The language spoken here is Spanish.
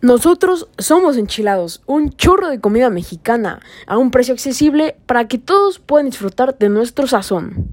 Nosotros somos enchilados, un chorro de comida mexicana a un precio accesible para que todos puedan disfrutar de nuestro sazón.